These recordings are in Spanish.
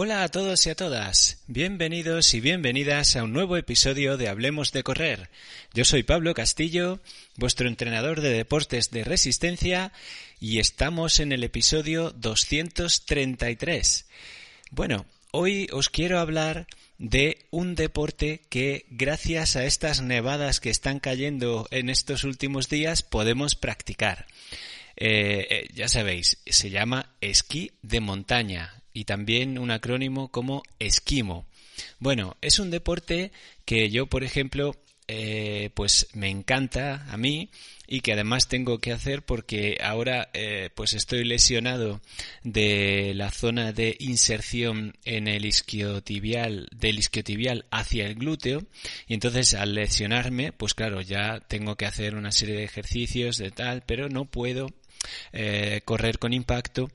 Hola a todos y a todas, bienvenidos y bienvenidas a un nuevo episodio de Hablemos de Correr. Yo soy Pablo Castillo, vuestro entrenador de deportes de resistencia, y estamos en el episodio 233. Bueno, hoy os quiero hablar de un deporte que gracias a estas nevadas que están cayendo en estos últimos días podemos practicar. Eh, eh, ya sabéis, se llama esquí de montaña y también un acrónimo como esquimo. Bueno, es un deporte que yo, por ejemplo, eh, pues me encanta a mí y que además tengo que hacer porque ahora pues estoy lesionado de la zona de inserción en el isquiotibial del isquiotibial hacia el glúteo y entonces al lesionarme pues claro ya tengo que hacer una serie de ejercicios de tal pero no puedo eh, correr con impacto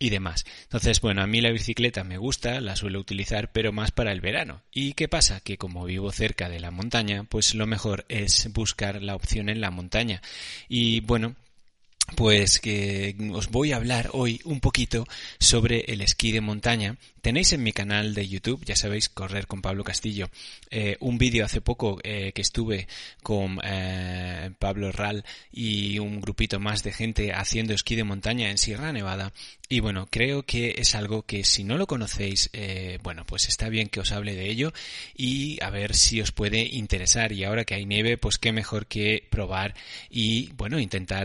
y demás. Entonces, bueno, a mí la bicicleta me gusta, la suelo utilizar, pero más para el verano. ¿Y qué pasa? Que como vivo cerca de la montaña, pues lo mejor es buscar la opción en la montaña. Y bueno, pues que os voy a hablar hoy un poquito sobre el esquí de montaña. Tenéis en mi canal de YouTube, ya sabéis, Correr con Pablo Castillo, eh, un vídeo hace poco eh, que estuve con eh, Pablo Ral y un grupito más de gente haciendo esquí de montaña en Sierra Nevada. Y bueno, creo que es algo que si no lo conocéis, bueno, pues está bien que os hable de ello y a ver si os puede interesar. Y ahora que hay nieve, pues qué mejor que probar y bueno, intentar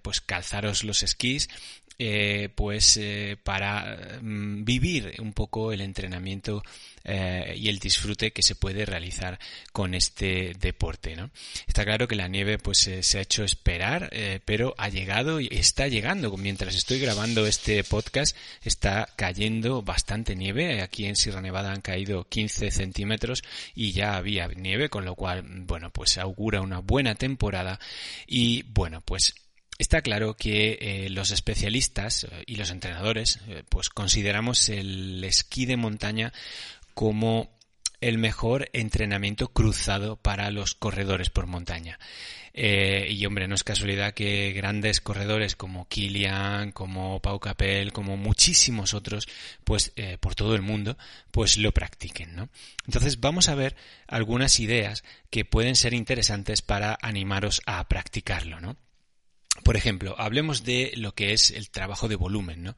pues calzaros los esquís eh, pues eh, para mm, vivir un poco el entrenamiento eh, y el disfrute que se puede realizar con este deporte ¿no? está claro que la nieve pues se ha hecho esperar pero ha llegado y está llegando. Mientras estoy grabando este podcast está cayendo bastante nieve. Aquí en Sierra Nevada han caído 15 centímetros y ya había nieve con lo cual bueno pues augura una buena temporada. Y bueno pues Está claro que eh, los especialistas eh, y los entrenadores eh, pues consideramos el esquí de montaña como el mejor entrenamiento cruzado para los corredores por montaña. y hombre, no es casualidad que grandes corredores como Kilian, como Pau Capel, como muchísimos otros, pues por todo el mundo, pues lo practiquen, ¿no? Entonces vamos a ver algunas ideas que pueden ser interesantes para animaros a practicarlo, ¿no? Por ejemplo, hablemos de lo que es el trabajo de volumen, ¿no?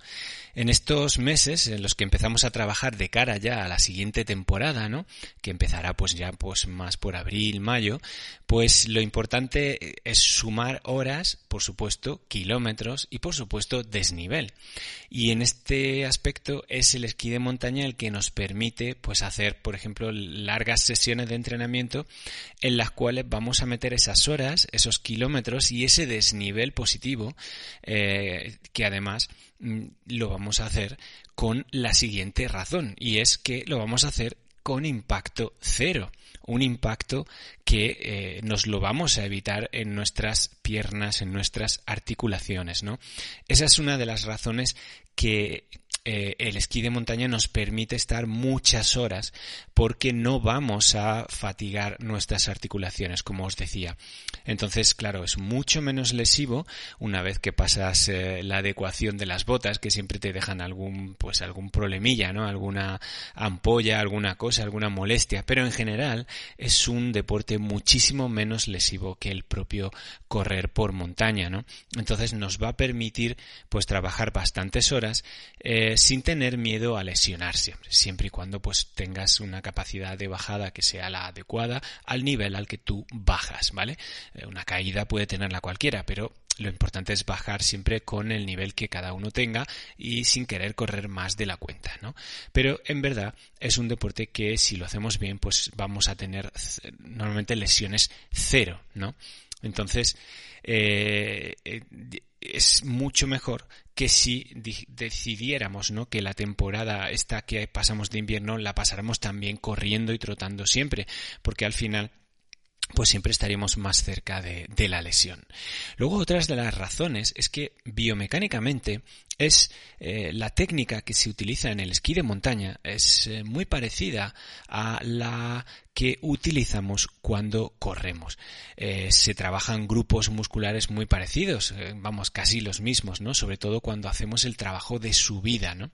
En estos meses en los que empezamos a trabajar de cara ya a la siguiente temporada, ¿no? Que empezará pues ya pues más por abril, mayo, pues lo importante es sumar horas, por supuesto, kilómetros y por supuesto desnivel. Y en este aspecto es el esquí de montaña el que nos permite pues hacer, por ejemplo, largas sesiones de entrenamiento en las cuales vamos a meter esas horas, esos kilómetros y ese desnivel positivo eh, que además mm, lo vamos a hacer con la siguiente razón y es que lo vamos a hacer con impacto cero un impacto que eh, nos lo vamos a evitar en nuestras piernas, en nuestras articulaciones, ¿no? Esa es una de las razones que eh, el esquí de montaña nos permite estar muchas horas porque no vamos a fatigar nuestras articulaciones, como os decía. Entonces, claro, es mucho menos lesivo una vez que pasas eh, la adecuación de las botas, que siempre te dejan algún, pues algún problemilla, ¿no? Alguna ampolla, alguna cosa, alguna molestia. Pero en general es un deporte muchísimo menos lesivo que el propio correr por montaña, ¿no? Entonces nos va a permitir, pues, trabajar bastantes horas. Eh, eh, sin tener miedo a lesionar siempre, siempre y cuando pues tengas una capacidad de bajada que sea la adecuada al nivel al que tú bajas, ¿vale? Eh, una caída puede tenerla cualquiera, pero lo importante es bajar siempre con el nivel que cada uno tenga y sin querer correr más de la cuenta, ¿no? Pero en verdad es un deporte que si lo hacemos bien, pues vamos a tener normalmente lesiones cero, ¿no? Entonces, eh, eh, es mucho mejor que si decidiéramos ¿no? que la temporada esta que pasamos de invierno la pasáramos también corriendo y trotando siempre, porque al final pues siempre estaríamos más cerca de, la lesión. Luego otras de las razones es que biomecánicamente es eh, la técnica que se utiliza en el esquí de montaña es eh, muy parecida a la que utilizamos cuando corremos. Eh, se trabajan grupos musculares muy parecidos, vamos, casi los mismos, ¿no? Sobre todo cuando hacemos el trabajo de subida, ¿no?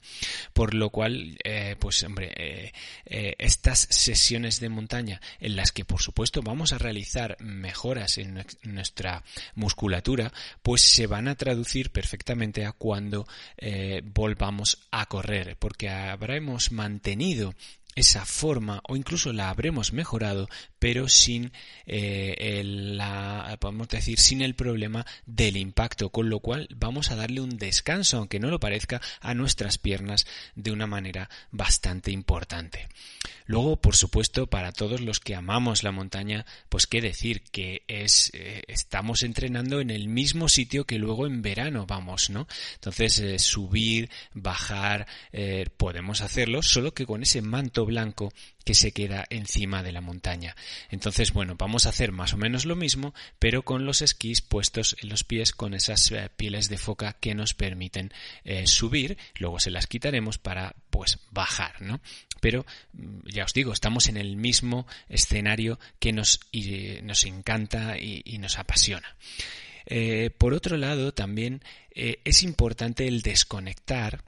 Por lo cual, pues hombre, estas sesiones de montaña en las que por supuesto vamos a realizar mejoras en nuestra musculatura, pues se van a traducir perfectamente a cuando eh, volvamos a correr, porque habremos mantenido esa forma o incluso la habremos mejorado pero sin eh, la podemos decir sin el problema del impacto con lo cual vamos a darle un descanso aunque no lo parezca a nuestras piernas de una manera bastante importante. Luego por supuesto para todos los que amamos la montaña pues qué decir que es eh, estamos entrenando en el mismo sitio que luego en verano vamos no entonces subir bajar podemos hacerlo solo que con ese manto blanco que se queda encima de la montaña. Entonces, bueno, vamos a hacer más o menos lo mismo, pero con los esquís puestos en los pies con esas eh, pieles de foca que nos permiten eh, subir, luego se las quitaremos para pues bajar, ¿no? Pero mm, ya os digo, estamos en el mismo escenario que nos, nos encanta y, nos apasiona. Eh, por otro lado, también es importante el desconectar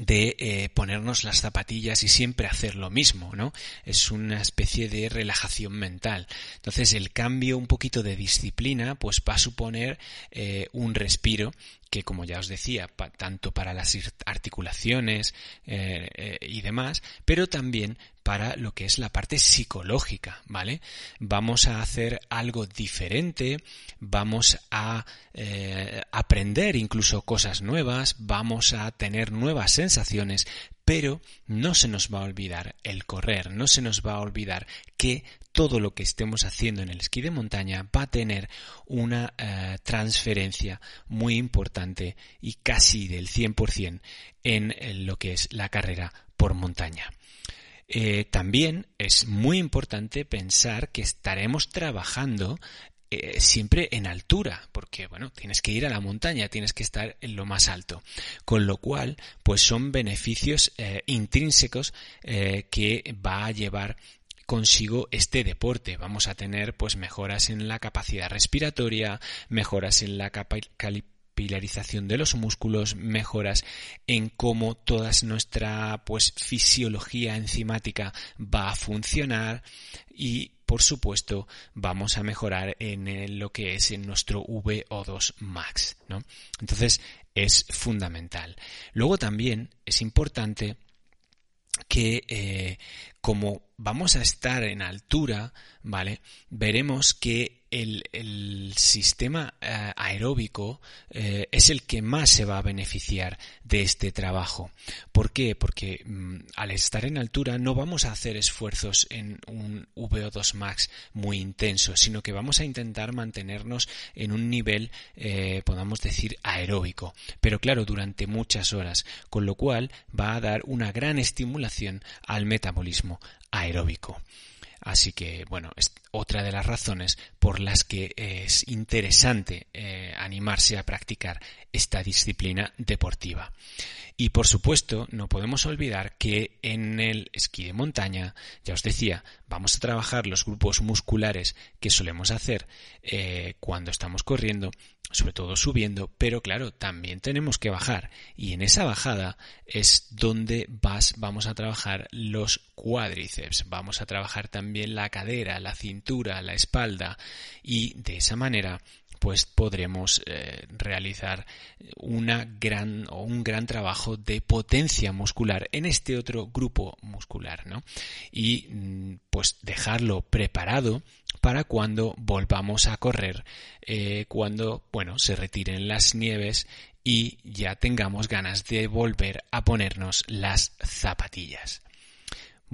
de eh, ponernos las zapatillas y siempre hacer lo mismo, ¿no? Es una especie de relajación mental. Entonces el cambio un poquito de disciplina pues va a suponer eh, un respiro que como ya os decía, tanto para las articulaciones eh, y demás, pero también para lo que es la parte psicológica, ¿vale? Vamos a hacer algo diferente, vamos a eh, aprender incluso cosas nuevas, vamos a tener nuevas sensaciones, pero no se nos va a olvidar el correr, no se nos va a olvidar que todo lo que estemos haciendo en el esquí de montaña va a tener una eh, transferencia muy importante y casi del 100% en lo que es la carrera por montaña. Eh, también es muy importante pensar que estaremos trabajando eh, siempre en altura, porque bueno, tienes que ir a la montaña, tienes que estar en lo más alto. Con lo cual, pues son beneficios eh, intrínsecos que va a llevar consigo este deporte. Vamos a tener pues mejoras en la capacidad respiratoria, mejoras en la pilarización de los músculos, mejoras en cómo toda nuestra pues fisiología enzimática va a funcionar y por supuesto vamos a mejorar en lo que es en nuestro VO2 max, ¿no? Entonces es fundamental. Luego también es importante que eh, como vamos a estar en altura, ¿vale? Veremos que el, sistema eh, aeróbico eh, es el que más se va a beneficiar de este trabajo. ¿Por qué? Porque mm, al estar en altura no vamos a hacer esfuerzos en un VO2 max muy intenso, sino que vamos a intentar mantenernos en un nivel, eh, podamos decir, aeróbico. Pero claro, durante muchas horas, con lo cual va a dar una gran estimulación al metabolismo aeróbico. Así que, bueno, es otra de las razones por las que es interesante eh, animarse a practicar esta disciplina deportiva. Y por supuesto, no podemos olvidar que en el esquí de montaña, ya os decía, vamos a trabajar los grupos musculares que solemos hacer eh, cuando estamos corriendo, sobre todo subiendo, pero claro, también tenemos que bajar. Y en esa bajada es donde vas, vamos a trabajar los cuádriceps, vamos a trabajar también la cadera, la cintura, la espalda, y de esa manera pues podremos eh, realizar una gran un gran trabajo de potencia muscular en este otro grupo muscular, ¿no? Y mm, pues dejarlo preparado para cuando volvamos a correr, eh, cuando, bueno, se retiren las nieves y ya tengamos ganas de volver a ponernos las zapatillas.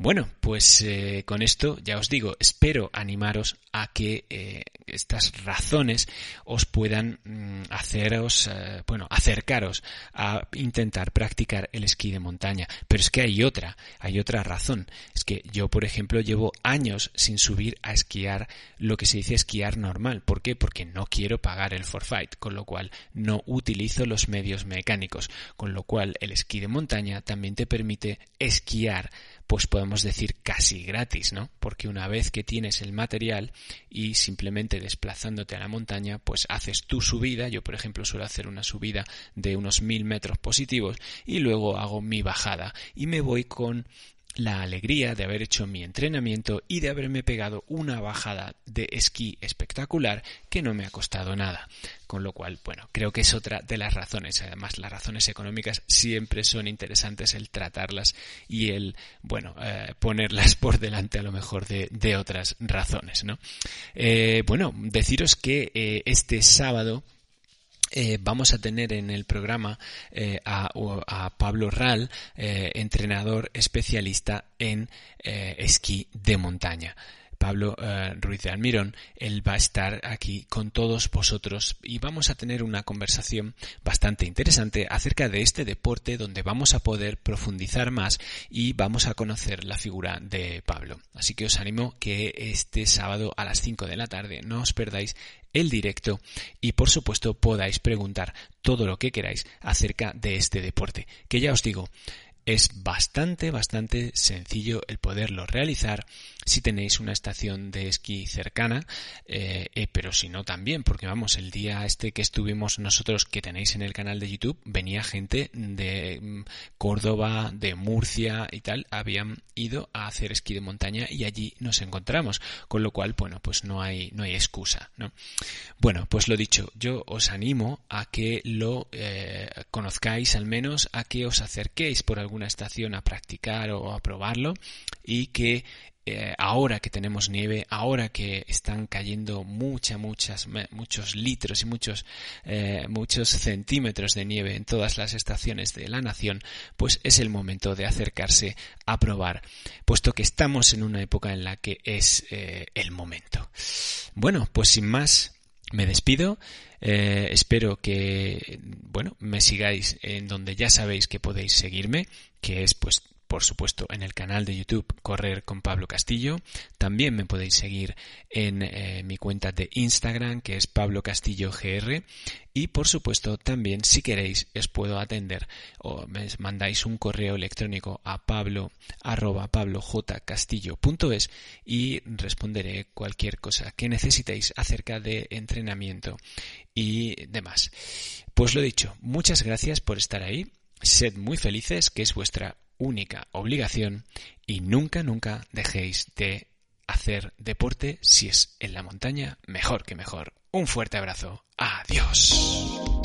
Bueno, pues eh, con esto ya os digo, espero animaros a que eh, estas razones os puedan mm, haceros, eh, bueno, acercaros a intentar practicar el esquí de montaña. Pero es que hay otra, hay otra razón. Es que yo, por ejemplo, llevo años sin subir a esquiar lo que se dice esquiar normal. ¿Por qué? Porque no quiero pagar el forfait, con lo cual no utilizo los medios mecánicos, con lo cual el esquí de montaña también te permite esquiar pues podemos decir casi gratis, ¿no? Porque una vez que tienes el material y simplemente desplazándote a la montaña, pues haces tu subida, yo por ejemplo suelo hacer una subida de unos mil metros positivos y luego hago mi bajada y me voy con la alegría de haber hecho mi entrenamiento y de haberme pegado una bajada de esquí espectacular que no me ha costado nada. Con lo cual, bueno, creo que es otra de las razones. Además, las razones económicas siempre son interesantes el tratarlas y el, bueno, eh, ponerlas por delante a lo mejor de, otras razones, ¿no? Eh, bueno, deciros que eh, este sábado eh, vamos a tener en el programa eh, a, Pablo Ral, eh, entrenador especialista en esquí de montaña. Pablo Ruiz de Almirón, él va a estar aquí con todos vosotros y vamos a tener una conversación bastante interesante acerca de este deporte donde vamos a poder profundizar más y vamos a conocer la figura de Pablo. Así que os animo que este sábado a las 5 de la tarde no os perdáis el directo y por supuesto podáis preguntar todo lo que queráis acerca de este deporte, que ya os digo, es bastante, bastante sencillo el poderlo realizar si tenéis una estación de esquí cercana, eh, eh, pero si no también, porque vamos, el día este que estuvimos nosotros, que tenéis en el canal de YouTube, venía gente de mm, Córdoba, de Murcia y tal, habían ido a hacer esquí de montaña y allí nos encontramos, con lo cual, bueno, pues no hay, no hay excusa, ¿no? Bueno, pues lo dicho, yo os animo a que lo eh, conozcáis al menos, a que os acerquéis por alguna estación a practicar o a probarlo y que eh, ahora que tenemos nieve, ahora que están cayendo muchas, muchas, muchos litros y muchos, eh, muchos centímetros de nieve en todas las estaciones de la nación, pues es el momento de acercarse a probar, puesto que estamos en una época en la que es eh, el momento. Bueno, pues sin más, me despido. espero que, bueno, me sigáis en donde ya sabéis que podéis seguirme, que es pues por supuesto, en el canal de YouTube Correr con Pablo Castillo. También me podéis seguir en eh, mi cuenta de Instagram, que es Pablo Castillo GR. Y por supuesto, también si queréis, os puedo atender o me mandáis un correo electrónico a pablo arroba pablojcastillo.es y responderé cualquier cosa que necesitéis acerca de entrenamiento y demás. Pues lo dicho, muchas gracias por estar ahí. Sed muy felices, que es vuestra única obligación y nunca, nunca dejéis de hacer deporte si es en la montaña, mejor que mejor. Un fuerte abrazo. Adiós.